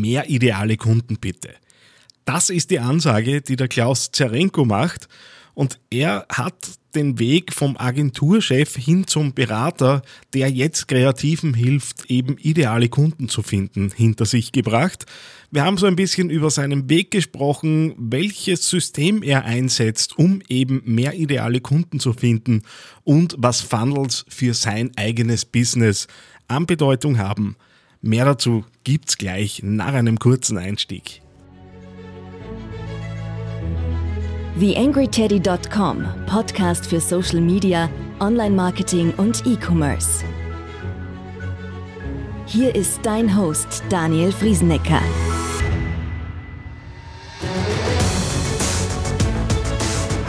mehr ideale Kunden bitte. Das ist die Ansage, die der Klaus Zerenko macht und er hat den Weg vom Agenturchef hin zum Berater, der jetzt Kreativen hilft, eben ideale Kunden zu finden, hinter sich gebracht. Wir haben so ein bisschen über seinen Weg gesprochen, welches System er einsetzt, um eben mehr ideale Kunden zu finden und was Funnels für sein eigenes Business an Bedeutung haben. Mehr dazu gibt's gleich nach einem kurzen Einstieg. TheAngryTeddy.com, Podcast für Social Media, Online-Marketing und E-Commerce. Hier ist dein Host Daniel Friesenecker.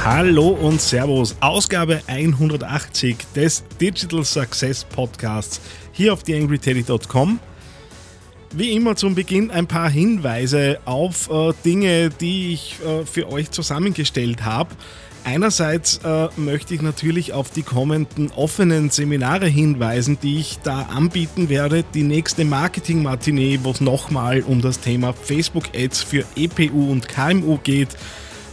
Hallo und Servus, Ausgabe 180 des Digital Success Podcasts hier auf TheAngryTeddy.com. Wie immer zum Beginn ein paar Hinweise auf äh, Dinge, die ich äh, für euch zusammengestellt habe. Einerseits äh, möchte ich natürlich auf die kommenden offenen Seminare hinweisen, die ich da anbieten werde. Die nächste Marketing-Matinee, wo es nochmal um das Thema Facebook-Ads für EPU und KMU geht.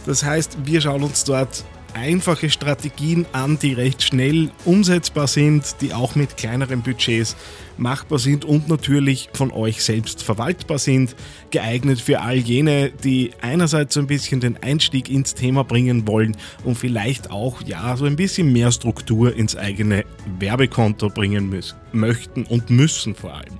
Das heißt, wir schauen uns dort einfache Strategien an, die recht schnell umsetzbar sind, die auch mit kleineren Budgets machbar sind und natürlich von euch selbst verwaltbar sind, geeignet für all jene, die einerseits so ein bisschen den Einstieg ins Thema bringen wollen und vielleicht auch ja so ein bisschen mehr Struktur ins eigene Werbekonto bringen müssen, möchten und müssen vor allem.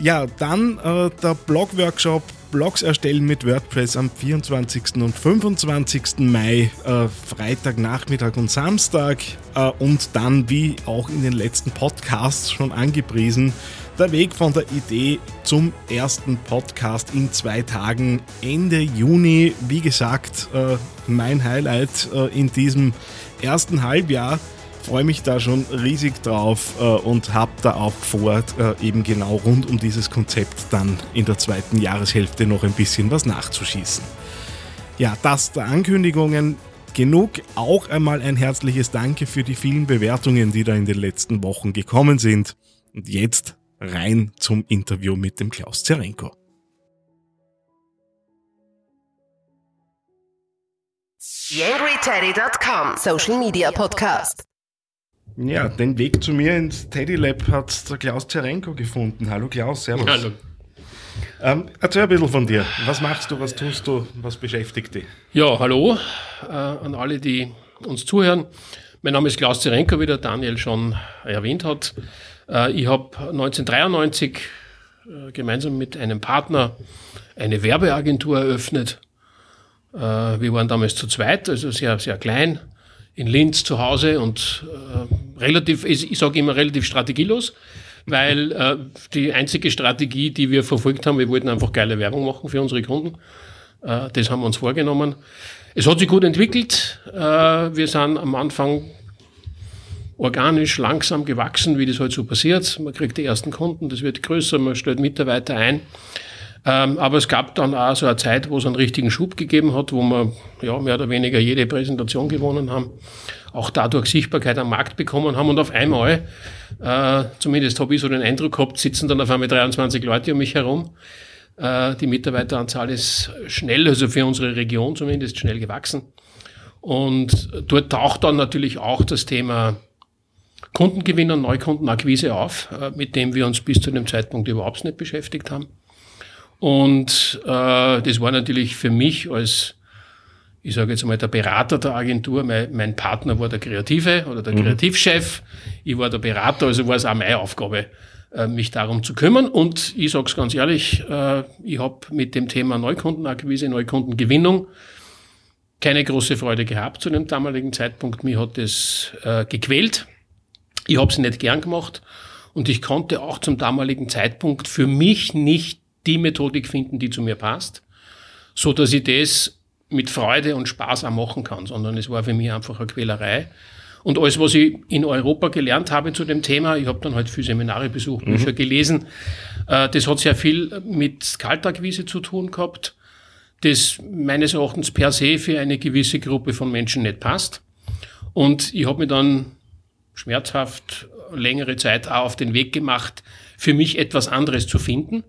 Ja, dann äh, der Blog-Workshop Blogs erstellen mit WordPress am 24. und 25. Mai, äh, Freitag, Nachmittag und Samstag. Äh, und dann, wie auch in den letzten Podcasts schon angepriesen, der Weg von der Idee zum ersten Podcast in zwei Tagen Ende Juni. Wie gesagt, äh, mein Highlight äh, in diesem ersten Halbjahr freue mich da schon riesig drauf äh, und habe da auch vor, äh, eben genau rund um dieses Konzept dann in der zweiten Jahreshälfte noch ein bisschen was nachzuschießen. Ja, das der Ankündigungen genug. Auch einmal ein herzliches Danke für die vielen Bewertungen, die da in den letzten Wochen gekommen sind. Und jetzt rein zum Interview mit dem Klaus Zerenko. YangryTeddy.com Social Media Podcast. Ja, den Weg zu mir ins Teddy Lab hat der Klaus Zerenko gefunden. Hallo Klaus, servus. Hallo. Ähm, erzähl ein bisschen von dir. Was machst du, was tust du, was beschäftigt dich? Ja, hallo äh, an alle, die uns zuhören. Mein Name ist Klaus Zerenko, wie der Daniel schon erwähnt hat. Äh, ich habe 1993 äh, gemeinsam mit einem Partner eine Werbeagentur eröffnet. Äh, wir waren damals zu zweit, also sehr, sehr klein in Linz zu Hause und äh, relativ, ich, sage immer relativ strategielos, weil äh, die einzige Strategie, die wir verfolgt haben, wir wollten einfach geile Werbung machen für unsere Kunden. Äh, das haben wir uns vorgenommen. Es hat sich gut entwickelt. Äh, wir sind am Anfang organisch langsam gewachsen, wie das halt so passiert. Man kriegt die ersten Kunden, das wird größer, man stellt Mitarbeiter ein. Ähm, aber es gab dann auch so eine Zeit, wo es einen richtigen Schub gegeben hat, wo wir ja, mehr oder weniger jede Präsentation gewonnen haben, auch dadurch Sichtbarkeit am Markt bekommen haben und auf einmal, äh, zumindest habe ich so den Eindruck gehabt, sitzen dann auf einmal 23 Leute um mich herum. Äh, die Mitarbeiteranzahl ist schnell, also für unsere Region zumindest schnell gewachsen. Und dort taucht dann natürlich auch das Thema Kundengewinn und Neukundenakquise auf, äh, mit dem wir uns bis zu dem Zeitpunkt überhaupt nicht beschäftigt haben. Und äh, das war natürlich für mich als, ich sage jetzt mal, der Berater der Agentur, mein, mein Partner war der Kreative oder der mhm. Kreativchef, ich war der Berater, also war es auch meine Aufgabe, äh, mich darum zu kümmern. Und ich sage es ganz ehrlich, äh, ich habe mit dem Thema Neukundenakquise, Neukundengewinnung keine große Freude gehabt zu dem damaligen Zeitpunkt. Mir hat das äh, gequält. Ich habe es nicht gern gemacht und ich konnte auch zum damaligen Zeitpunkt für mich nicht die Methodik finden, die zu mir passt, so dass ich das mit Freude und Spaß auch machen kann, sondern es war für mich einfach eine Quälerei. Und alles, was ich in Europa gelernt habe zu dem Thema, ich habe dann halt viele Seminare besucht, mhm. Bücher gelesen, äh, das hat sehr viel mit Kaltakquise zu tun gehabt, das meines Erachtens per se für eine gewisse Gruppe von Menschen nicht passt. Und ich habe mir dann schmerzhaft längere Zeit auch auf den Weg gemacht, für mich etwas anderes zu finden.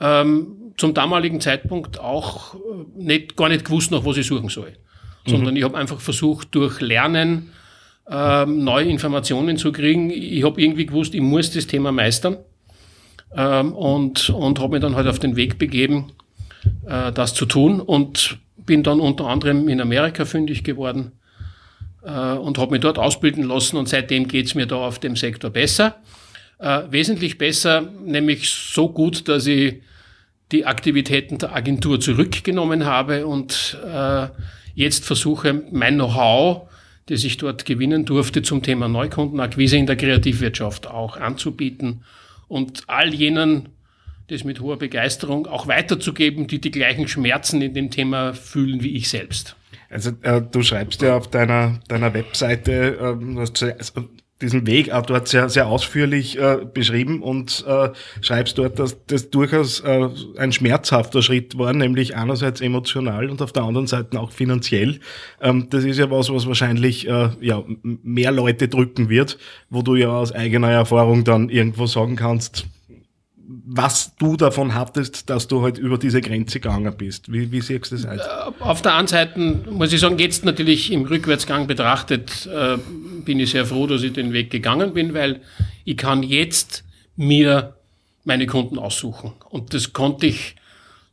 Ähm, zum damaligen Zeitpunkt auch äh, nicht, gar nicht gewusst, nach was ich suchen soll. Sondern mhm. ich habe einfach versucht, durch Lernen ähm, neue Informationen zu kriegen. Ich habe irgendwie gewusst, ich muss das Thema meistern. Ähm, und und habe mich dann halt auf den Weg begeben, äh, das zu tun. Und bin dann unter anderem in Amerika fündig geworden äh, und habe mich dort ausbilden lassen. Und seitdem geht's mir da auf dem Sektor besser. Äh, wesentlich besser, nämlich so gut, dass ich die Aktivitäten der Agentur zurückgenommen habe und äh, jetzt versuche, mein Know-how, das ich dort gewinnen durfte zum Thema Neukundenakquise in der Kreativwirtschaft auch anzubieten und all jenen, das mit hoher Begeisterung auch weiterzugeben, die die gleichen Schmerzen in dem Thema fühlen wie ich selbst. Also äh, du schreibst ja auf deiner, deiner Webseite, äh, also diesen Weg auch dort sehr, sehr ausführlich äh, beschrieben und äh, schreibst dort, dass das durchaus äh, ein schmerzhafter Schritt war, nämlich einerseits emotional und auf der anderen Seite auch finanziell. Ähm, das ist ja was, was wahrscheinlich äh, ja, mehr Leute drücken wird, wo du ja aus eigener Erfahrung dann irgendwo sagen kannst, was du davon hattest, dass du halt über diese Grenze gegangen bist. Wie, wie siehst du das aus? Äh, auf der einen Seite muss ich sagen, jetzt natürlich im Rückwärtsgang betrachtet, äh, bin ich sehr froh, dass ich den Weg gegangen bin, weil ich kann jetzt mir meine Kunden aussuchen. Und das konnte ich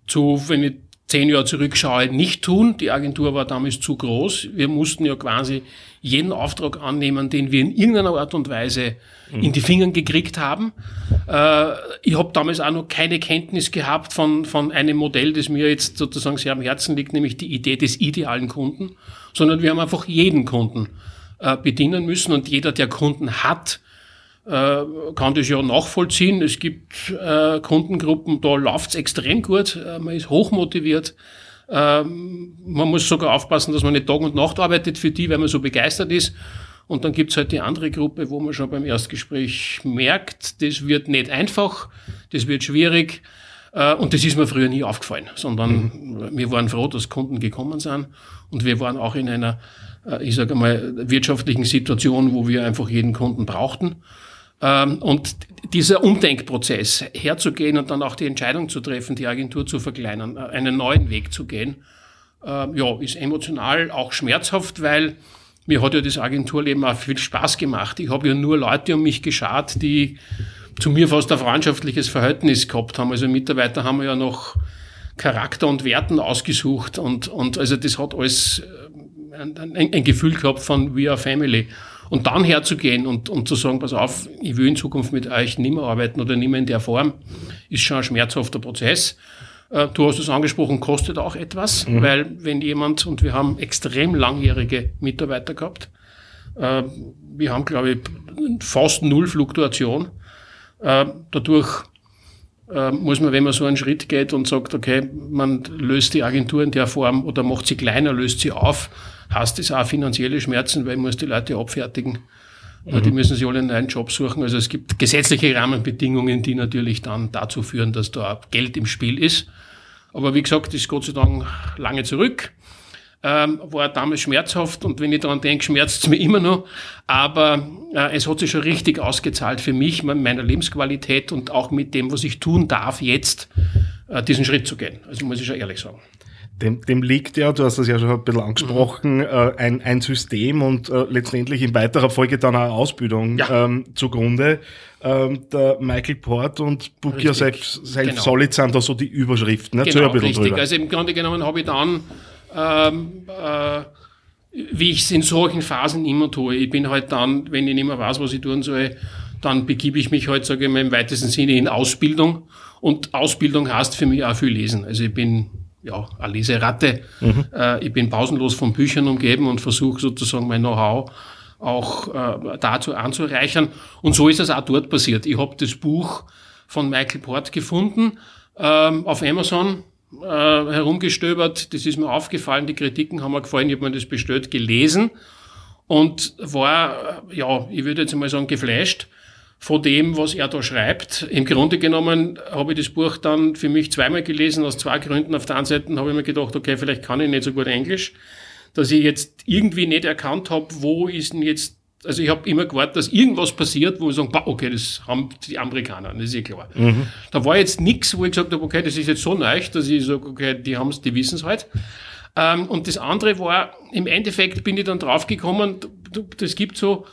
zu, wenn ich zehn Jahre zurückschaue, nicht tun. Die Agentur war damals zu groß. Wir mussten ja quasi jeden Auftrag annehmen, den wir in irgendeiner Art und Weise mhm. in die Finger gekriegt haben. Äh, ich habe damals auch noch keine Kenntnis gehabt von, von einem Modell, das mir jetzt sozusagen sehr am Herzen liegt, nämlich die Idee des idealen Kunden, sondern wir haben einfach jeden Kunden äh, bedienen müssen und jeder, der Kunden hat, äh, kann das ja nachvollziehen. Es gibt äh, Kundengruppen, da läuft's extrem gut, äh, man ist hochmotiviert. Ähm, man muss sogar aufpassen, dass man nicht Tag und Nacht arbeitet für die, weil man so begeistert ist. Und dann gibt's halt die andere Gruppe, wo man schon beim Erstgespräch merkt, das wird nicht einfach, das wird schwierig. Äh, und das ist mir früher nie aufgefallen, sondern mhm. wir waren froh, dass Kunden gekommen sind. Und wir waren auch in einer, ich sage mal, wirtschaftlichen Situation, wo wir einfach jeden Kunden brauchten. Ähm, und dieser Umdenkprozess herzugehen und dann auch die Entscheidung zu treffen, die Agentur zu verkleinern, äh, einen neuen Weg zu gehen, ähm, ja, ist emotional auch schmerzhaft, weil mir hat ja das Agenturleben auch viel Spaß gemacht. Ich habe ja nur Leute um mich geschart, die zu mir fast ein freundschaftliches Verhältnis gehabt haben. Also Mitarbeiter haben wir ja noch Charakter und Werten ausgesucht und, und also das hat alles äh, ein, ein, Gefühl gehabt von We are Family. Und dann herzugehen und, und zu sagen, pass auf, ich will in Zukunft mit euch nicht mehr arbeiten oder nicht mehr in der Form, ist schon ein schmerzhafter Prozess. Äh, du hast es angesprochen, kostet auch etwas, mhm. weil wenn jemand, und wir haben extrem langjährige Mitarbeiter gehabt, äh, wir haben, glaube ich, fast null Fluktuation. Äh, muss man, wenn man so einen Schritt geht und sagt, okay, man löst die Agentur in der Form oder macht sie kleiner, löst sie auf, hast es auch finanzielle Schmerzen, weil man muss die Leute abfertigen. Mhm. Die müssen sich alle einen neuen Job suchen. Also es gibt gesetzliche Rahmenbedingungen, die natürlich dann dazu führen, dass da Geld im Spiel ist. Aber wie gesagt, ist Gott sei Dank lange zurück. Ähm, war damals schmerzhaft und wenn ich daran denke, schmerzt es mir immer noch. Aber äh, es hat sich schon richtig ausgezahlt für mich, meiner Lebensqualität und auch mit dem, was ich tun darf, jetzt äh, diesen Schritt zu gehen. Also muss ich schon ehrlich sagen. Dem, dem liegt ja, du hast das ja schon ein bisschen angesprochen, mhm. äh, ein, ein System und äh, letztendlich in weiterer Folge dann eine Ausbildung ja. ähm, zugrunde. Ähm, der Michael Port und Book. Yourself Self genau. Solid sind da so die Überschriften. Ne? Genau, richtig. Drüber. Also im Grunde genommen habe ich dann, ähm, äh, wie ich es in solchen Phasen immer tue, ich bin halt dann, wenn ich nicht mehr weiß, was ich tun soll, dann begebe ich mich halt, sage ich mal, im weitesten Sinne in Ausbildung. Und Ausbildung heißt für mich auch viel lesen. Also ich bin ja, eine Leseratte. Mhm. Äh, ich bin pausenlos von Büchern umgeben und versuche sozusagen mein Know-how auch äh, dazu anzureichern. Und so ist es auch dort passiert. Ich habe das Buch von Michael Port gefunden, ähm, auf Amazon äh, herumgestöbert. Das ist mir aufgefallen, die Kritiken haben mir gefallen, ich habe mir das bestellt, gelesen und war, äh, ja, ich würde jetzt mal sagen, geflasht von dem, was er da schreibt. Im Grunde genommen habe ich das Buch dann für mich zweimal gelesen, aus zwei Gründen. Auf der einen Seite habe ich mir gedacht, okay, vielleicht kann ich nicht so gut Englisch, dass ich jetzt irgendwie nicht erkannt habe, wo ist denn jetzt also ich habe immer gewartet, dass irgendwas passiert, wo ich sage, okay, das haben die Amerikaner, das ist eh klar. Mhm. Da war jetzt nichts, wo ich gesagt habe, okay, das ist jetzt so neu, dass ich sage, okay, die haben's, die wissen's halt. Ähm, und das andere war, im Endeffekt bin ich dann draufgekommen, das gibt so,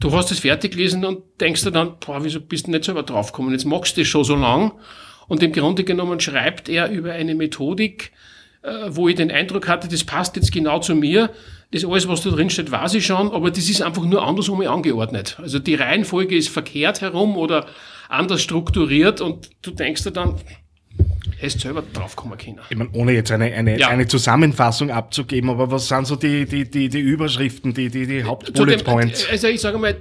du hast es fertig gelesen und denkst dir dann, boah, wieso bist du nicht selber draufgekommen? Jetzt magst du das schon so lang. Und im Grunde genommen schreibt er über eine Methodik, wo ich den Eindruck hatte, das passt jetzt genau zu mir. Das alles, was da drin steht, weiß ich schon, aber das ist einfach nur andersrum angeordnet. Also die Reihenfolge ist verkehrt herum oder anders strukturiert und du denkst dir dann, hättest selber draufkommen können. Ich meine, ohne jetzt eine, eine, ja. eine Zusammenfassung abzugeben, aber was sind so die, die, die, die Überschriften, die, die, die Hauptbullet Points? Also ich sage mal,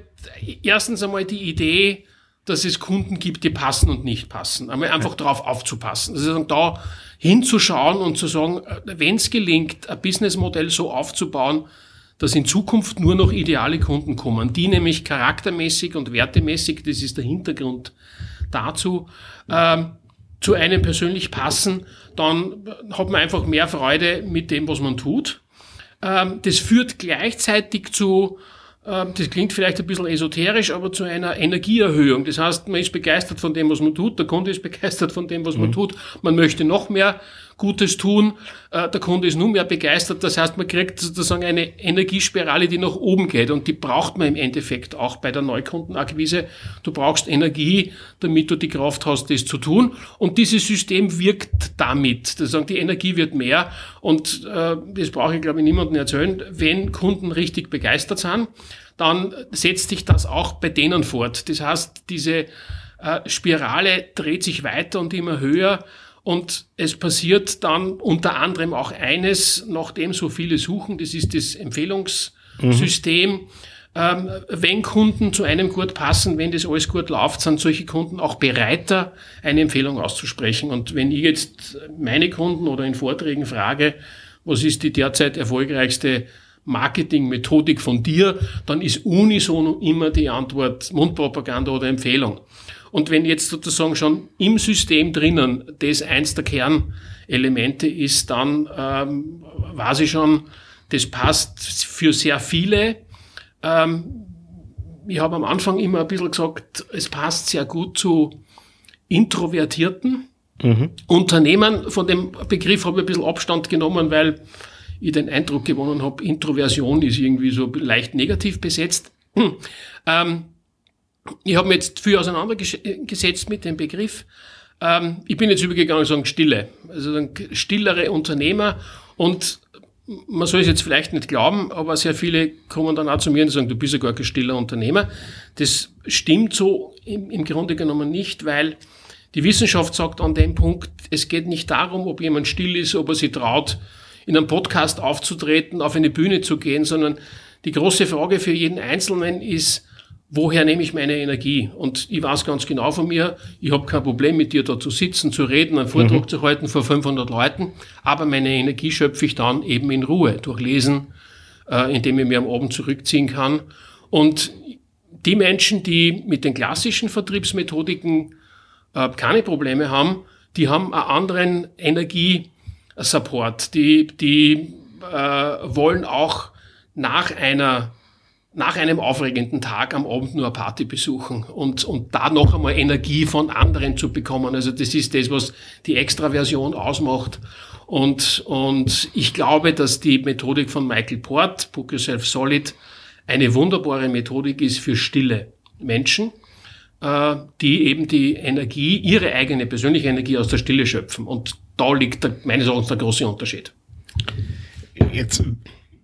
erstens einmal die Idee, dass es Kunden gibt, die passen und nicht passen. Einmal einfach ja. darauf aufzupassen. Also da hinzuschauen und zu sagen, wenn es gelingt, ein Businessmodell so aufzubauen, dass in Zukunft nur noch ideale Kunden kommen, die nämlich charaktermäßig und wertemäßig, das ist der Hintergrund dazu, ähm, zu einem persönlich passen, dann hat man einfach mehr Freude mit dem, was man tut. Ähm, das führt gleichzeitig zu das klingt vielleicht ein bisschen esoterisch, aber zu einer Energieerhöhung. Das heißt, man ist begeistert von dem, was man tut, der Kunde ist begeistert von dem, was mhm. man tut, man möchte noch mehr Gutes tun, äh, der Kunde ist nun mehr begeistert. Das heißt, man kriegt sozusagen eine Energiespirale, die nach oben geht und die braucht man im Endeffekt auch bei der Neukundenakquise. Du brauchst Energie, damit du die Kraft hast, das zu tun und dieses System wirkt damit. Heißt, die Energie wird mehr und äh, das brauche ich glaube ich niemandem erzählen, wenn Kunden richtig begeistert sind dann setzt sich das auch bei denen fort. Das heißt, diese äh, Spirale dreht sich weiter und immer höher und es passiert dann unter anderem auch eines, nachdem so viele suchen, das ist das Empfehlungssystem. Mhm. Ähm, wenn Kunden zu einem gut passen, wenn das alles gut läuft, sind solche Kunden auch bereiter, eine Empfehlung auszusprechen. Und wenn ich jetzt meine Kunden oder in Vorträgen frage, was ist die derzeit erfolgreichste Marketingmethodik von dir, dann ist unisono immer die Antwort Mundpropaganda oder Empfehlung. Und wenn jetzt sozusagen schon im System drinnen das eins der Kernelemente ist, dann ähm, weiß ich schon, das passt für sehr viele. Ähm, ich habe am Anfang immer ein bisschen gesagt, es passt sehr gut zu Introvertierten. Mhm. Unternehmen, von dem Begriff habe ich ein bisschen Abstand genommen, weil ich den Eindruck gewonnen habe, Introversion ist irgendwie so leicht negativ besetzt. Hm. Ähm, ich habe mich jetzt viel auseinandergesetzt mit dem Begriff. Ähm, ich bin jetzt übergegangen sagen Stille. Also stillere Unternehmer und man soll es jetzt vielleicht nicht glauben, aber sehr viele kommen dann auch zu mir und sagen, du bist ja gar kein stiller Unternehmer. Das stimmt so im, im Grunde genommen nicht, weil die Wissenschaft sagt an dem Punkt, es geht nicht darum, ob jemand still ist, ob er sich traut, in einem Podcast aufzutreten, auf eine Bühne zu gehen, sondern die große Frage für jeden Einzelnen ist, woher nehme ich meine Energie? Und ich weiß ganz genau von mir, ich habe kein Problem mit dir da zu sitzen, zu reden, einen Vortrag mhm. zu halten vor 500 Leuten, aber meine Energie schöpfe ich dann eben in Ruhe, durch Lesen, äh, indem ich mir am Abend zurückziehen kann. Und die Menschen, die mit den klassischen Vertriebsmethodiken äh, keine Probleme haben, die haben einen anderen Energie- Support. Die, die äh, wollen auch nach einer nach einem aufregenden Tag am Abend nur eine Party besuchen und, und da noch einmal Energie von anderen zu bekommen. Also das ist das, was die Extraversion ausmacht. Und, und ich glaube, dass die Methodik von Michael Port, Book Yourself Solid, eine wunderbare Methodik ist für stille Menschen, äh, die eben die Energie, ihre eigene persönliche Energie aus der Stille schöpfen. Und da liegt meines Erachtens der große Unterschied. Jetzt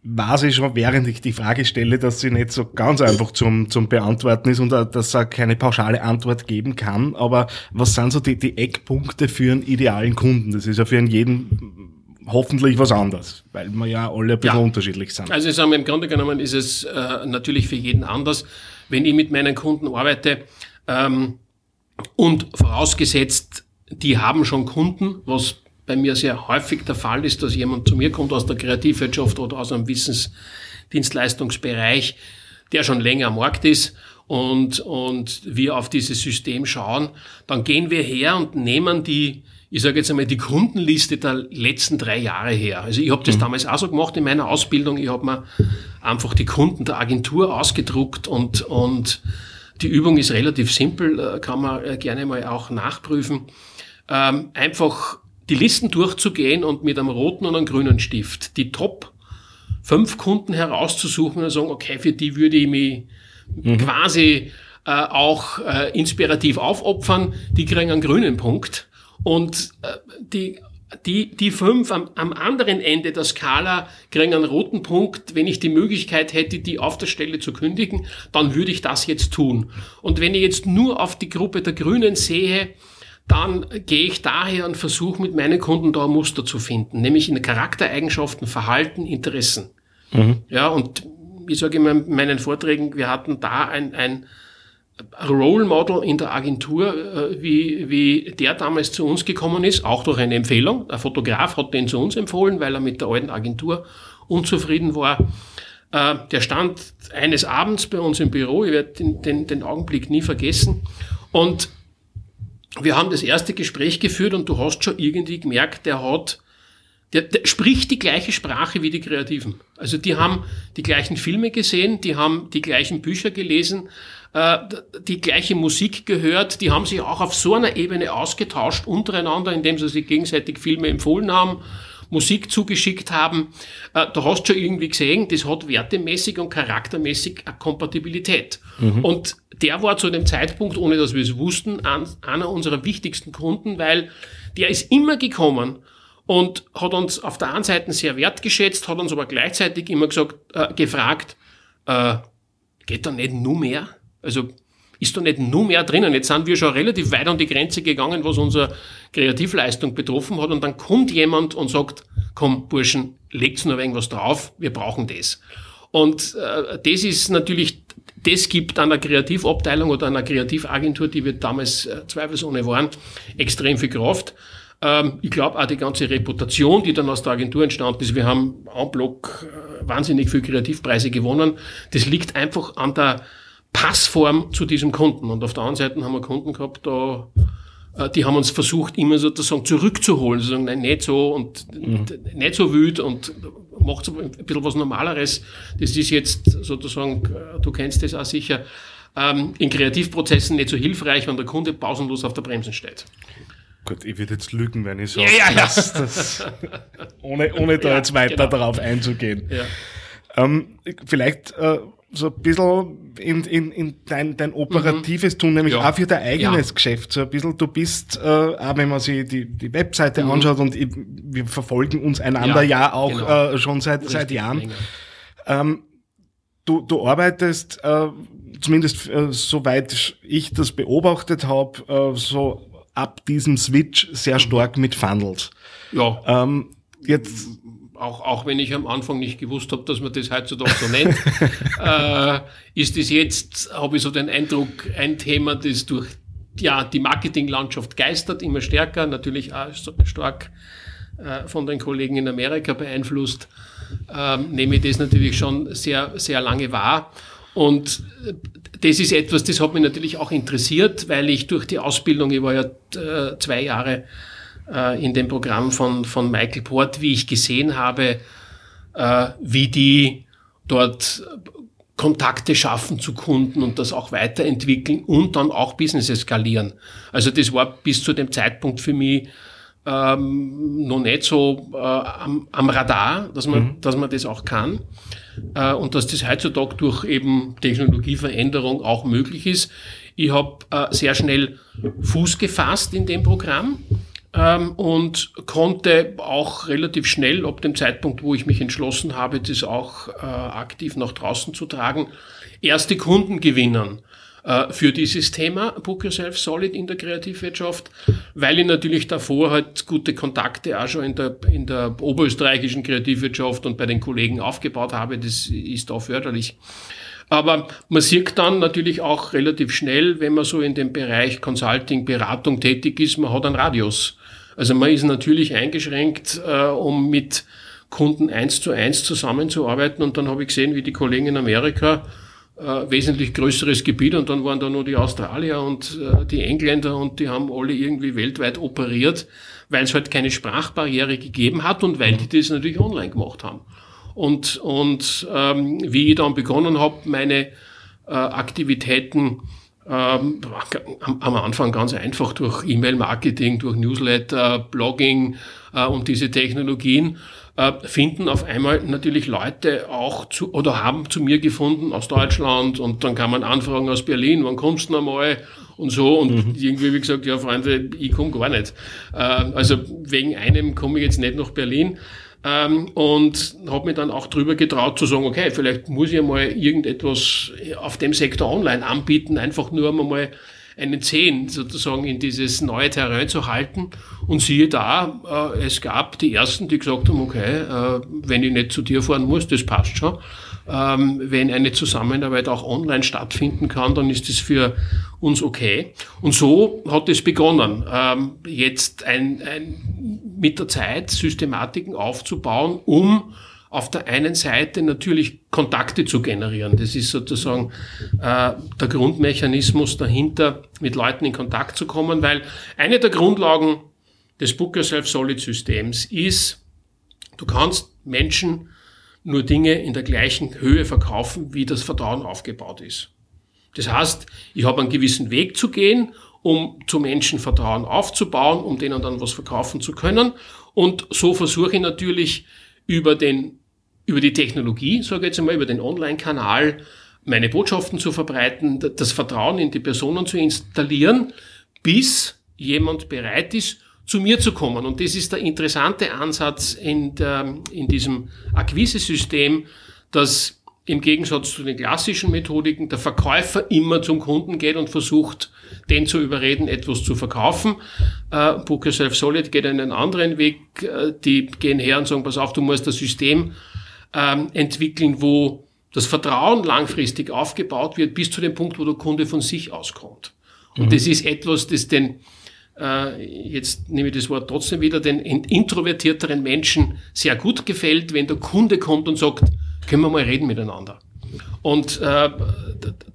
weiß ich schon, während ich die Frage stelle, dass sie nicht so ganz einfach zum, zum Beantworten ist und dass er keine pauschale Antwort geben kann. Aber was sind so die, die Eckpunkte für einen idealen Kunden? Das ist ja für einen jeden hoffentlich was anderes, weil wir ja alle ein bisschen ja. unterschiedlich sind. Also sagen wir, im Grunde genommen ist es äh, natürlich für jeden anders. Wenn ich mit meinen Kunden arbeite ähm, und vorausgesetzt, die haben schon Kunden, was bei mir sehr häufig der Fall ist, dass jemand zu mir kommt aus der Kreativwirtschaft oder aus einem Wissensdienstleistungsbereich, der schon länger am Markt ist und, und wir auf dieses System schauen, dann gehen wir her und nehmen die ich sage jetzt einmal, die Kundenliste der letzten drei Jahre her. Also ich habe das mhm. damals auch so gemacht in meiner Ausbildung. Ich habe mir einfach die Kunden der Agentur ausgedruckt und, und die Übung ist relativ simpel, äh, kann man äh, gerne mal auch nachprüfen. Ähm, einfach die Listen durchzugehen und mit einem roten und einem grünen Stift die Top fünf Kunden herauszusuchen und sagen, okay, für die würde ich mich mhm. quasi äh, auch äh, inspirativ aufopfern, die kriegen einen grünen Punkt. Und äh, die die, die fünf am, am anderen Ende der Skala kriegen einen roten Punkt. Wenn ich die Möglichkeit hätte, die auf der Stelle zu kündigen, dann würde ich das jetzt tun. Und wenn ich jetzt nur auf die Gruppe der Grünen sehe, dann gehe ich daher und versuche mit meinen Kunden da ein Muster zu finden, nämlich in Charaktereigenschaften, Verhalten, Interessen. Mhm. Ja, und ich sage immer in meinen Vorträgen, wir hatten da ein, ein Role Model in der Agentur, äh, wie, wie der damals zu uns gekommen ist, auch durch eine Empfehlung. Der Fotograf hat den zu uns empfohlen, weil er mit der alten Agentur unzufrieden war. Äh, der stand eines Abends bei uns im Büro, ich werde den, den, den Augenblick nie vergessen. Und wir haben das erste Gespräch geführt und du hast schon irgendwie gemerkt, der hat der, der spricht die gleiche Sprache wie die Kreativen. Also die haben die gleichen Filme gesehen, die haben die gleichen Bücher gelesen, äh, die gleiche Musik gehört, die haben sich auch auf so einer Ebene ausgetauscht untereinander, indem sie sich gegenseitig Filme empfohlen haben, Musik zugeschickt haben. Äh, da hast du schon irgendwie gesehen, das hat wertemäßig und charaktermäßig eine Kompatibilität. Mhm. Und der war zu dem Zeitpunkt, ohne dass wir es wussten, einer unserer wichtigsten Kunden, weil der ist immer gekommen und hat uns auf der einen Seite sehr wertgeschätzt, hat uns aber gleichzeitig immer gesagt, äh, gefragt, äh, geht da nicht nur mehr? Also ist da nicht nur mehr drinnen. Jetzt sind wir schon relativ weit an die Grenze gegangen, was unsere Kreativleistung betroffen hat. Und dann kommt jemand und sagt, komm, Burschen, legt's nur irgendwas drauf, wir brauchen das. Und äh, das ist natürlich, das gibt einer Kreativabteilung oder einer Kreativagentur, die wir damals äh, zweifelsohne waren, extrem viel Kraft. Ähm, ich glaube auch die ganze Reputation, die dann aus der Agentur entstanden ist. Wir haben en bloc äh, wahnsinnig viel Kreativpreise gewonnen. Das liegt einfach an der Passform zu diesem Kunden. Und auf der anderen Seite haben wir Kunden gehabt, da, äh, die haben uns versucht, immer sozusagen zurückzuholen. Sie sagen, nein, nicht so und mhm. nicht so wüt und macht ein bisschen was Normaleres. Das ist jetzt sozusagen, äh, du kennst das auch sicher, ähm, in Kreativprozessen nicht so hilfreich, wenn der Kunde pausenlos auf der Bremse steht. Gut, ich würde jetzt lügen, wenn ich sage, ja, ja, ja. Das, das, ohne, ohne da jetzt weiter genau. darauf einzugehen. Ähm, vielleicht äh, so ein bisschen in, in, in dein, dein operatives mhm. Tun, nämlich ja. auch für dein eigenes ja. Geschäft. So ein bisschen, du bist, äh, auch wenn man sich die, die Webseite mhm. anschaut und ich, wir verfolgen uns einander ja, ja auch genau. äh, schon seit, Richtig seit Jahren. Ähm, du, du arbeitest, äh, zumindest äh, soweit ich das beobachtet habe, äh, so ab diesem Switch sehr mhm. stark mit Funnels. Ja. Ähm, jetzt auch, auch wenn ich am Anfang nicht gewusst habe, dass man das heutzutage so nennt, äh, ist es jetzt, habe ich so den Eindruck, ein Thema, das durch ja, die Marketinglandschaft geistert, immer stärker, natürlich auch stark äh, von den Kollegen in Amerika beeinflusst, ähm, nehme ich das natürlich schon sehr, sehr lange wahr. Und äh, das ist etwas, das hat mich natürlich auch interessiert, weil ich durch die Ausbildung, ich war ja äh, zwei Jahre äh, in dem Programm von, von Michael Port, wie ich gesehen habe, äh, wie die dort Kontakte schaffen zu Kunden und das auch weiterentwickeln und dann auch Business skalieren. Also das war bis zu dem Zeitpunkt für mich ähm, noch nicht so äh, am, am, Radar, dass man, mhm. dass man das auch kann äh, und dass das heutzutage durch eben Technologieveränderung auch möglich ist. Ich habe äh, sehr schnell Fuß gefasst in dem Programm ähm, und konnte auch relativ schnell, ab dem Zeitpunkt, wo ich mich entschlossen habe, das auch äh, aktiv nach draußen zu tragen, erste Kunden gewinnen äh, für dieses Thema Book Yourself Solid in der Kreativwirtschaft, weil ich natürlich davor halt gute Kontakte auch schon in der, in der oberösterreichischen Kreativwirtschaft und bei den Kollegen aufgebaut habe. Das ist auch förderlich. Aber man sieht dann natürlich auch relativ schnell, wenn man so in dem Bereich Consulting, Beratung tätig ist, man hat einen Radius. Also man ist natürlich eingeschränkt, äh, um mit Kunden eins zu eins zusammenzuarbeiten. Und dann habe ich gesehen, wie die Kollegen in Amerika äh, wesentlich größeres Gebiet und dann waren da nur die Australier und äh, die Engländer und die haben alle irgendwie weltweit operiert, weil es halt keine Sprachbarriere gegeben hat und weil die das natürlich online gemacht haben. Und, und ähm, wie ich dann begonnen habe, meine äh, Aktivitäten ähm, am, Anfang ganz einfach durch E-Mail-Marketing, durch Newsletter, Blogging äh, und diese Technologien, äh, finden auf einmal natürlich Leute auch zu, oder haben zu mir gefunden aus Deutschland und dann kann man anfragen aus Berlin, wann kommst du noch mal und so und mhm. irgendwie wie gesagt, ja Freunde, ich komme gar nicht. Äh, also wegen einem komme ich jetzt nicht nach Berlin. Ähm, und habe mir dann auch drüber getraut zu sagen, okay, vielleicht muss ich mal irgendetwas auf dem Sektor online anbieten, einfach nur mal einen Zehen sozusagen in dieses neue Terrain zu halten. Und siehe da, äh, es gab die ersten, die gesagt haben, okay, äh, wenn ich nicht zu dir fahren muss, das passt schon. Ähm, wenn eine Zusammenarbeit auch online stattfinden kann, dann ist das für uns okay. Und so hat es begonnen, ähm, jetzt ein, ein, mit der Zeit Systematiken aufzubauen, um auf der einen Seite natürlich Kontakte zu generieren. Das ist sozusagen äh, der Grundmechanismus dahinter, mit Leuten in Kontakt zu kommen, weil eine der Grundlagen des Book Yourself Solid Systems ist, du kannst Menschen nur Dinge in der gleichen Höhe verkaufen, wie das Vertrauen aufgebaut ist. Das heißt, ich habe einen gewissen Weg zu gehen, um zu Menschen Vertrauen aufzubauen, um denen dann was verkaufen zu können. Und so versuche ich natürlich über den über die Technologie, sage ich jetzt einmal, über den Online-Kanal meine Botschaften zu verbreiten, das Vertrauen in die Personen zu installieren, bis jemand bereit ist, zu mir zu kommen. Und das ist der interessante Ansatz in, der, in diesem Akquise-System, dass im Gegensatz zu den klassischen Methodiken der Verkäufer immer zum Kunden geht und versucht, den zu überreden, etwas zu verkaufen. Äh, Book Yourself Solid geht einen anderen Weg. Äh, die gehen her und sagen, pass auf, du musst das System ähm, entwickeln, wo das Vertrauen langfristig aufgebaut wird, bis zu dem Punkt, wo der Kunde von sich auskommt. Und mhm. das ist etwas, das den, äh, jetzt nehme ich das Wort trotzdem wieder, den introvertierteren Menschen sehr gut gefällt, wenn der Kunde kommt und sagt, können wir mal reden miteinander. Und äh,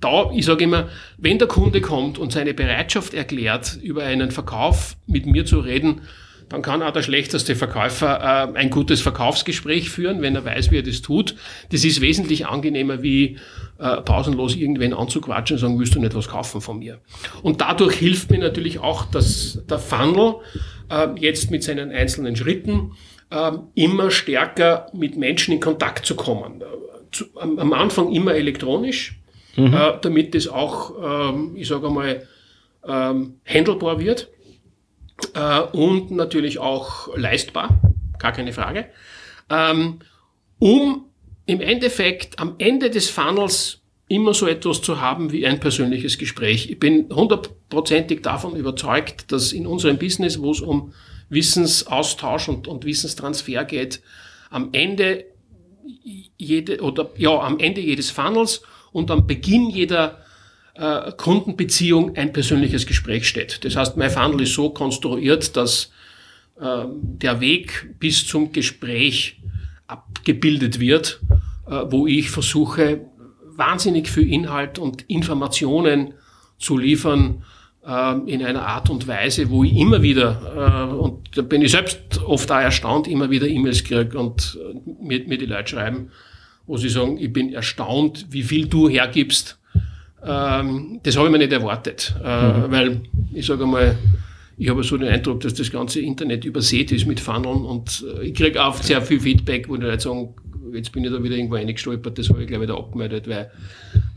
da, ich sage immer, wenn der Kunde kommt und seine Bereitschaft erklärt, über einen Verkauf mit mir zu reden, dann kann auch der schlechteste Verkäufer äh, ein gutes Verkaufsgespräch führen, wenn er weiß, wie er das tut. Das ist wesentlich angenehmer, wie äh, pausenlos irgendwen anzuquatschen und sagen, willst du nicht was kaufen von mir? Und dadurch hilft mir natürlich auch, dass der Funnel äh, jetzt mit seinen einzelnen Schritten äh, immer stärker mit Menschen in Kontakt zu kommen. Zu, am, am, Anfang immer elektronisch, mhm. Äh, damit das auch, ähm, ich sage einmal, ähm, handelbar wird äh, und natürlich auch leistbar, gar keine Frage, ähm, um im Endeffekt am Ende des Funnels immer so etwas zu haben wie ein persönliches Gespräch. Ich bin hundertprozentig davon überzeugt, dass in unserem Business, wo es um Wissensaustausch und, und Wissenstransfer geht, am Ende jede oder ja am Ende jedes Funnels und am Beginn jeder äh, Kundenbeziehung ein persönliches Gespräch steht. Das heißt, mein Funnel ist so konstruiert, dass äh, der Weg bis zum Gespräch abgebildet wird, äh, wo ich versuche, wahnsinnig viel Inhalt und Informationen zu liefern äh, in einer Art und Weise, wo ich immer wieder, äh, und da bin ich selbst oft auch erstaunt, immer wieder E-Mails kriege und äh, mir, mir die Leute schreiben, wo sie sagen, ich bin erstaunt, wie viel du hergibst ähm, das habe ich mir nicht erwartet, äh, mhm. weil ich sage mal, ich habe so den Eindruck, dass das ganze Internet übersät ist mit Funneln und äh, ich kriege auch sehr viel Feedback, wo die Leute sagen, jetzt bin ich da wieder irgendwo reingestolpert, das habe ich gleich wieder abgemeldet, weil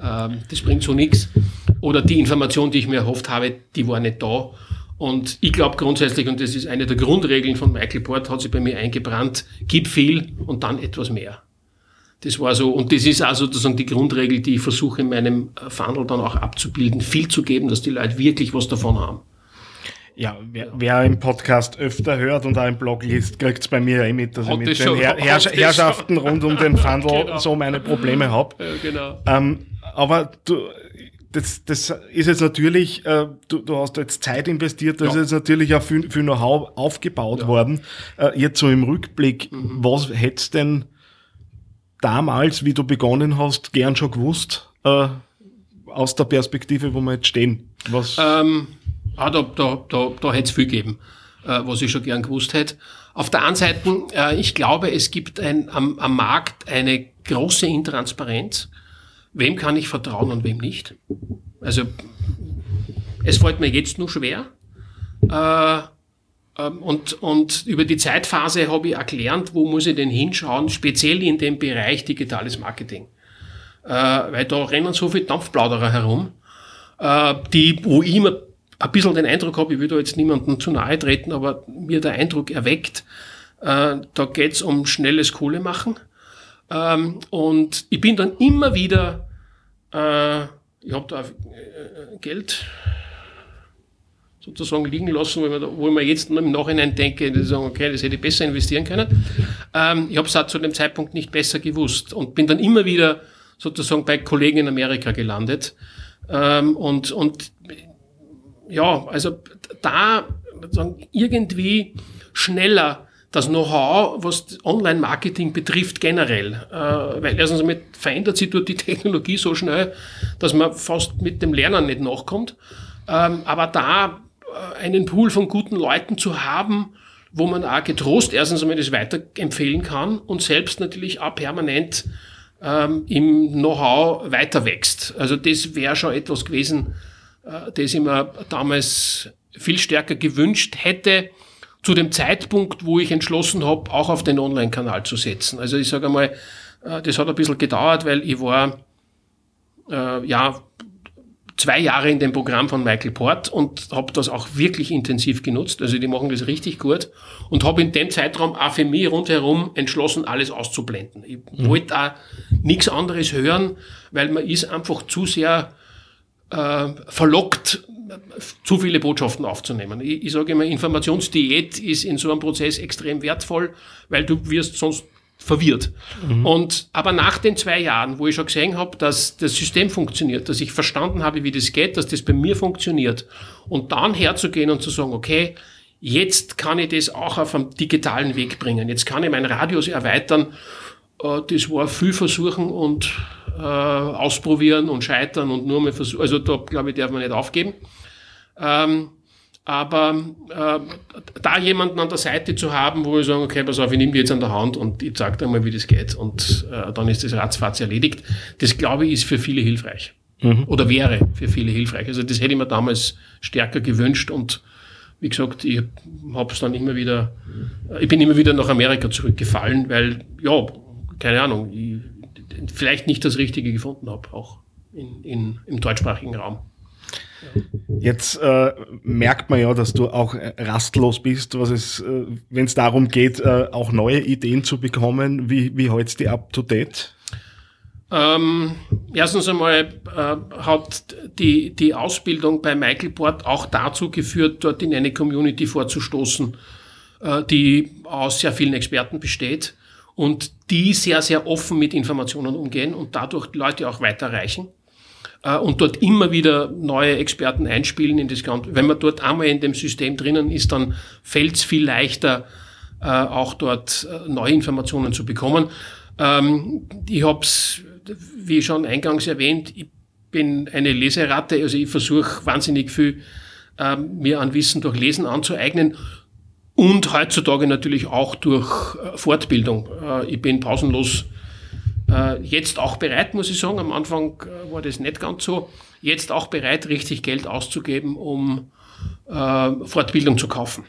ähm, das bringt so nichts. Oder die Information, die ich mir erhofft habe, die war nicht da. Und ich glaube grundsätzlich, und das ist eine der Grundregeln von Michael Port, hat sich bei mir eingebrannt, gib viel und dann etwas mehr. Das war so, und das ist auch sozusagen die Grundregel, die ich versuche in meinem Funnel dann auch abzubilden, viel zu geben, dass die Leute wirklich was davon haben. Ja, wer, wer im Podcast öfter hört und auch im Blog liest, kriegt es bei mir eh mit, dass ich mit den Her Herr Herrschaften rund um den Funnel genau. so meine Probleme habe. Ja, genau. Ähm, aber du, das, das ist jetzt natürlich, äh, du, du hast jetzt Zeit investiert, das ja. ist jetzt natürlich auch viel, viel Know-how aufgebaut ja. worden. Äh, jetzt so im Rückblick, mhm. was hättest denn damals, wie du begonnen hast, gern schon gewusst, äh, aus der Perspektive, wo wir jetzt stehen? Was? Ähm, ah, da da, da, da hätte es viel gegeben, äh, was ich schon gern gewusst hätte. Auf der anderen Seite, äh, ich glaube, es gibt ein, am, am Markt eine große Intransparenz. Wem kann ich vertrauen und wem nicht? Also es fällt mir jetzt nur schwer. Äh, und, und über die Zeitphase habe ich erklärt, wo muss ich denn hinschauen, speziell in dem Bereich digitales Marketing. Äh, weil da rennen so viele Dampfplauderer herum, äh, die, wo ich immer ein bisschen den Eindruck habe, ich will da jetzt niemandem zu nahe treten, aber mir der Eindruck erweckt, äh, da geht's um schnelles Kohle machen. Ähm, und ich bin dann immer wieder, äh, ich habe da Geld sozusagen liegen lassen, wo, man, wo ich mir jetzt im Nachhinein denke, dass sagen, okay, das hätte ich besser investieren können. Ähm, ich habe es auch zu dem Zeitpunkt nicht besser gewusst und bin dann immer wieder sozusagen bei Kollegen in Amerika gelandet. Ähm, und, und ja, also da irgendwie schneller das Know-how, was Online-Marketing betrifft, generell. Äh, weil erstens mit verändert sich dort die Technologie so schnell, dass man fast mit dem Lernen nicht nachkommt. Ähm, aber da einen Pool von guten Leuten zu haben, wo man auch getrost erstens einmal das weiterempfehlen kann und selbst natürlich auch permanent ähm, im Know-how weiter wächst. Also das wäre schon etwas gewesen, äh, das ich mir damals viel stärker gewünscht hätte, zu dem Zeitpunkt, wo ich entschlossen habe, auch auf den Online-Kanal zu setzen. Also ich sage einmal, äh, das hat ein bisschen gedauert, weil ich war äh, ja zwei Jahre in dem Programm von Michael Port und habe das auch wirklich intensiv genutzt. Also die machen das richtig gut und habe in dem Zeitraum auch für mich rundherum entschlossen, alles auszublenden. Ich mhm. wollte auch nichts anderes hören, weil man ist einfach zu sehr äh, verlockt, zu viele Botschaften aufzunehmen. Ich, ich sage immer, Informationsdiät ist in so einem Prozess extrem wertvoll, weil du wirst sonst verwirrt. Mhm. Und aber nach den zwei Jahren, wo ich schon gesehen habe, dass das System funktioniert, dass ich verstanden habe, wie das geht, dass das bei mir funktioniert, und dann herzugehen und zu sagen, okay, jetzt kann ich das auch auf einem digitalen Weg bringen. Jetzt kann ich meinen Radius erweitern. Äh, das war viel versuchen und äh, ausprobieren und scheitern und nur mal versuchen. Also da glaube ich, darf man nicht aufgeben. Ähm, aber äh, da jemanden an der Seite zu haben, wo ich sage, okay, pass auf, ich nehme die jetzt an der Hand und ich zeige dir mal, wie das geht. Und äh, dann ist das ratzfatz erledigt. Das, glaube ich, ist für viele hilfreich. Mhm. Oder wäre für viele hilfreich. Also das hätte ich mir damals stärker gewünscht und wie gesagt, ich habe es dann immer wieder, ich bin immer wieder nach Amerika zurückgefallen, weil, ja, keine Ahnung, ich vielleicht nicht das Richtige gefunden habe, auch in, in, im deutschsprachigen Raum. Jetzt äh, merkt man ja, dass du auch äh, rastlos bist, was es, äh, wenn es darum geht, äh, auch neue Ideen zu bekommen. Wie, wie hältst du up to date? Ähm, erstens einmal äh, hat die, die Ausbildung bei Michael Port auch dazu geführt, dort in eine Community vorzustoßen, äh, die aus sehr vielen Experten besteht und die sehr, sehr offen mit Informationen umgehen und dadurch Leute auch weiterreichen. Äh, und dort immer wieder neue Experten einspielen in das Ganze. Wenn man dort einmal in dem System drinnen ist, dann fällt es viel leichter, äh, auch dort äh, neue Informationen zu bekommen. Ähm, ich habe es, wie schon eingangs erwähnt, ich bin eine Leseratte, also ich versuche wahnsinnig viel ähm, mir an Wissen durch Lesen anzueignen und heutzutage natürlich auch durch Fortbildung. Ich bin pausenlos jetzt auch bereit, muss ich sagen. Am Anfang äh, war das nicht ganz so. Jetzt auch bereit, richtig Geld auszugeben, um äh, Fortbildung zu kaufen.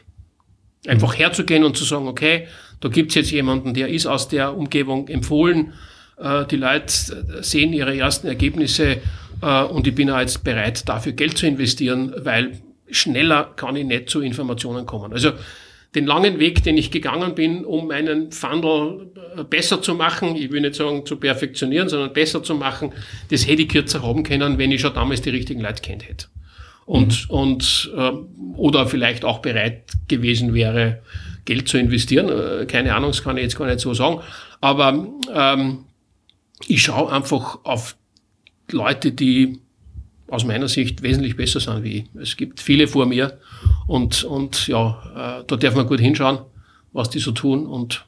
Einfach herzugehen und zu sagen, okay, da gibt's jetzt jemanden, der ist aus der Umgebung empfohlen. Äh, die Leute sehen ihre ersten Ergebnisse äh, und ich bin auch jetzt bereit, dafür Geld zu investieren, weil schneller kann ich nicht zu Informationen kommen. Also den langen Weg, den ich gegangen bin, um meinen Funnel äh, besser zu machen, ich will nicht sagen zu perfektionieren, sondern besser zu machen, das hätte ich kürzer haben können, wenn ich schon damals die richtigen Leute kennt hätte. Und, mhm. und äh, oder vielleicht auch bereit gewesen wäre, Geld zu investieren. Äh, keine Ahnung, das kann ich jetzt gar nicht so sagen. Aber ähm, ich schaue einfach auf Leute, die aus meiner Sicht wesentlich besser sind wie ich. Es gibt viele vor mir und, und ja, äh, da darf man gut hinschauen, was die so tun und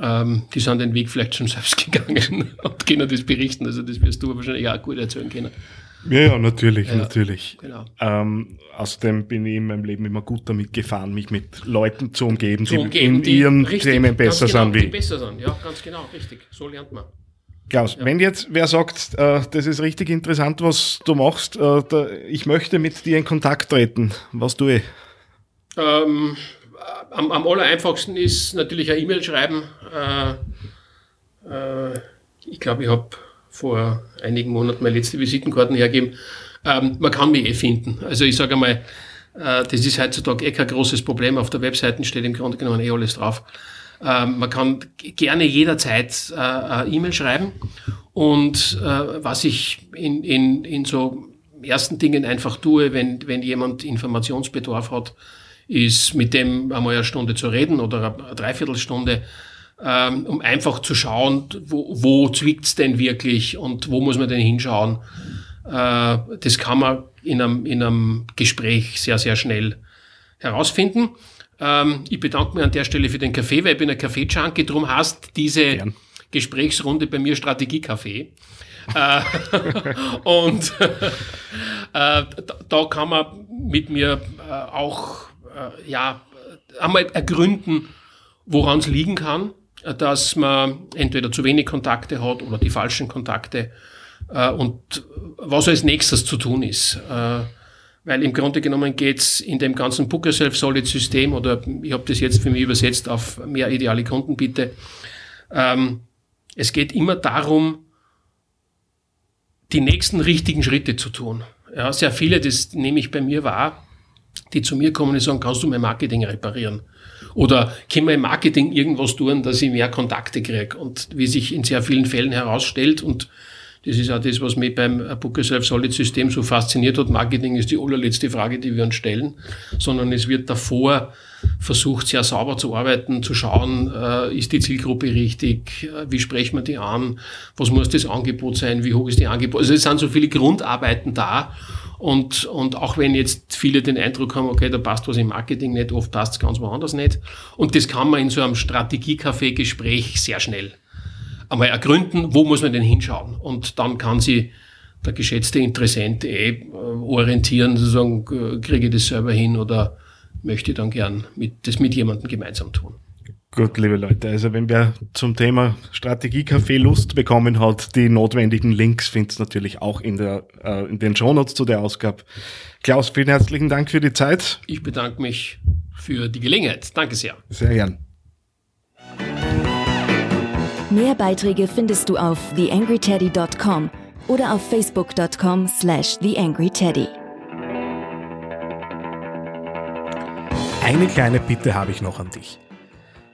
ähm, die sind den Weg vielleicht schon selbst gegangen und können das berichten. Also das wirst du wahrscheinlich auch gut erzählen können. Ja, ja, natürlich, ja, natürlich. Genau. Ähm, außerdem bin ich in meinem Leben immer gut damit gefahren, mich mit Leuten zu umgeben, Zu die umgeben, in die ihren richtig, Themen besser genau, sind wie Die besser sind, ja, ganz genau, richtig. So lernt man. Klaus, wenn jetzt wer sagt, äh, das ist richtig interessant, was du machst, äh, da, ich möchte mit dir in Kontakt treten, was tue ich? Ähm, am, am aller einfachsten ist natürlich eine E-Mail schreiben. Äh, ich glaube, ich habe vor einigen Monaten meine letzte Visitenkarten hergegeben. Ähm, man kann mich eh finden. Also ich sage einmal, das ist heutzutage eh kein großes Problem. Auf der Webseite steht im Grunde genommen eh alles drauf. Ähm, man kann gerne jederzeit äh, eine E-Mail schreiben. Und äh, was ich in, in, in so ersten Dingen einfach tue, wenn, wenn jemand Informationsbedarf hat, ist mit dem einmal eine Stunde zu reden oder eine Dreiviertelstunde, ähm, um einfach zu schauen, wo, wo zwickt's denn wirklich und wo muss man denn hinschauen. Äh, das kann man in einem, in einem Gespräch sehr, sehr schnell herausfinden. Ähm, ich bedanke mich an der Stelle für den Kaffee, weil ich bin ein Kaffee-Junkie, drum heißt diese Gern. Gesprächsrunde bei mir Strategie-Kaffee. äh, und äh, da, da kann man mit mir äh, auch ja, einmal ergründen, woran es liegen kann, dass man entweder zu wenig Kontakte hat oder die falschen Kontakte und was als nächstes zu tun ist. Weil im Grunde genommen geht's in dem ganzen Book Yourself Solid System oder ich habe das jetzt für mich übersetzt auf mehr ideale Kunden bitte. Ähm, es geht immer darum, die nächsten richtigen Schritte zu tun. Ja, sehr viele, das nehme ich bei mir wahr, die zu mir kommen und sagen, kannst du mein Marketing reparieren? Oder können wir im Marketing irgendwas tun, dass ich mehr Kontakte kriege? Und wie sich in sehr vielen Fällen herausstellt, und das ist auch das, was mich beim Book Yourself Solid System so fasziniert hat, Marketing ist die allerletzte Frage, die wir uns stellen, sondern es wird davor versucht, sehr sauber zu arbeiten, zu schauen, äh, ist die Zielgruppe richtig, äh, wie sprechen wir die an, was muss das Angebot sein, wie hoch ist die Angebot. Also es sind so viele Grundarbeiten da, und, und auch wenn jetzt viele den Eindruck haben, okay, da passt was im Marketing nicht, oft passt es ganz woanders nicht. Und das kann man in so einem Strategie-Café-Gespräch sehr schnell einmal ergründen, wo muss man denn hinschauen. Und dann kann sie der geschätzte Interessent eh äh, orientieren, sozusagen, äh, kriege ich das selber hin oder möchte ich dann gern mit, das mit jemandem gemeinsam tun. Gut, liebe Leute, also wenn wer zum Thema Strategie-Café Lust bekommen hat, die notwendigen Links findet natürlich auch in, der, äh, in den Shownotes zu der Ausgabe. Klaus, vielen herzlichen Dank für die Zeit. Ich bedanke mich für die Gelegenheit. Danke sehr. Sehr gern. Mehr Beiträge findest du auf theangryteddy.com oder auf facebook.com slash theangryteddy. Eine kleine Bitte habe ich noch an dich.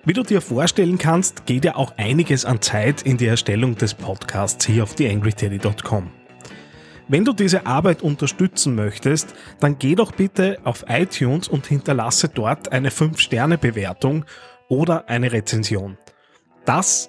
Wie du dir vorstellen kannst, geht ja auch einiges an Zeit in die Erstellung des Podcasts hier auf theangryteddy.com. Wenn du diese Arbeit unterstützen möchtest, dann geh doch bitte auf iTunes und hinterlasse dort eine 5-Sterne-Bewertung oder eine Rezension. Das